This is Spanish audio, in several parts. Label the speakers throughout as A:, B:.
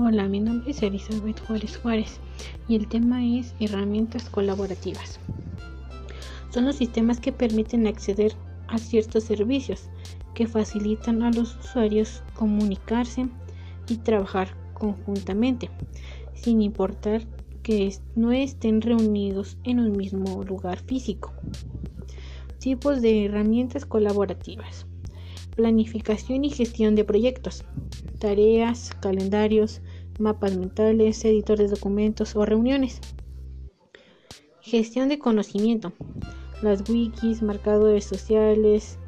A: Hola, mi nombre es Elizabeth Juárez Juárez y el tema es herramientas colaborativas. Son los sistemas que permiten acceder a ciertos servicios que facilitan a los usuarios comunicarse y trabajar conjuntamente, sin importar que no estén reunidos en un mismo lugar físico. Tipos de herramientas colaborativas. Planificación y gestión de proyectos, tareas, calendarios, mapas mentales, editor de documentos o reuniones. Gestión de conocimiento, las wikis, marcadores sociales,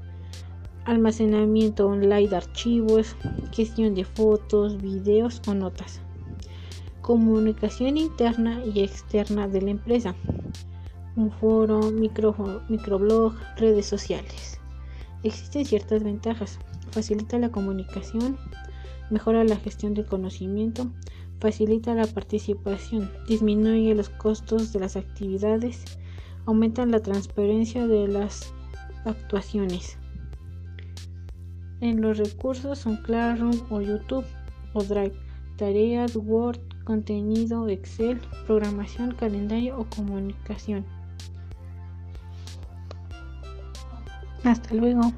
A: almacenamiento online de archivos, gestión de fotos, videos o notas. Comunicación interna y externa de la empresa. Un foro, micro, microblog, redes sociales. Existen ciertas ventajas. Facilita la comunicación, mejora la gestión del conocimiento, facilita la participación, disminuye los costos de las actividades, aumenta la transparencia de las actuaciones. En los recursos son Classroom o YouTube o Drive, tareas, Word, contenido, Excel, programación, calendario o comunicación. Hasta luego.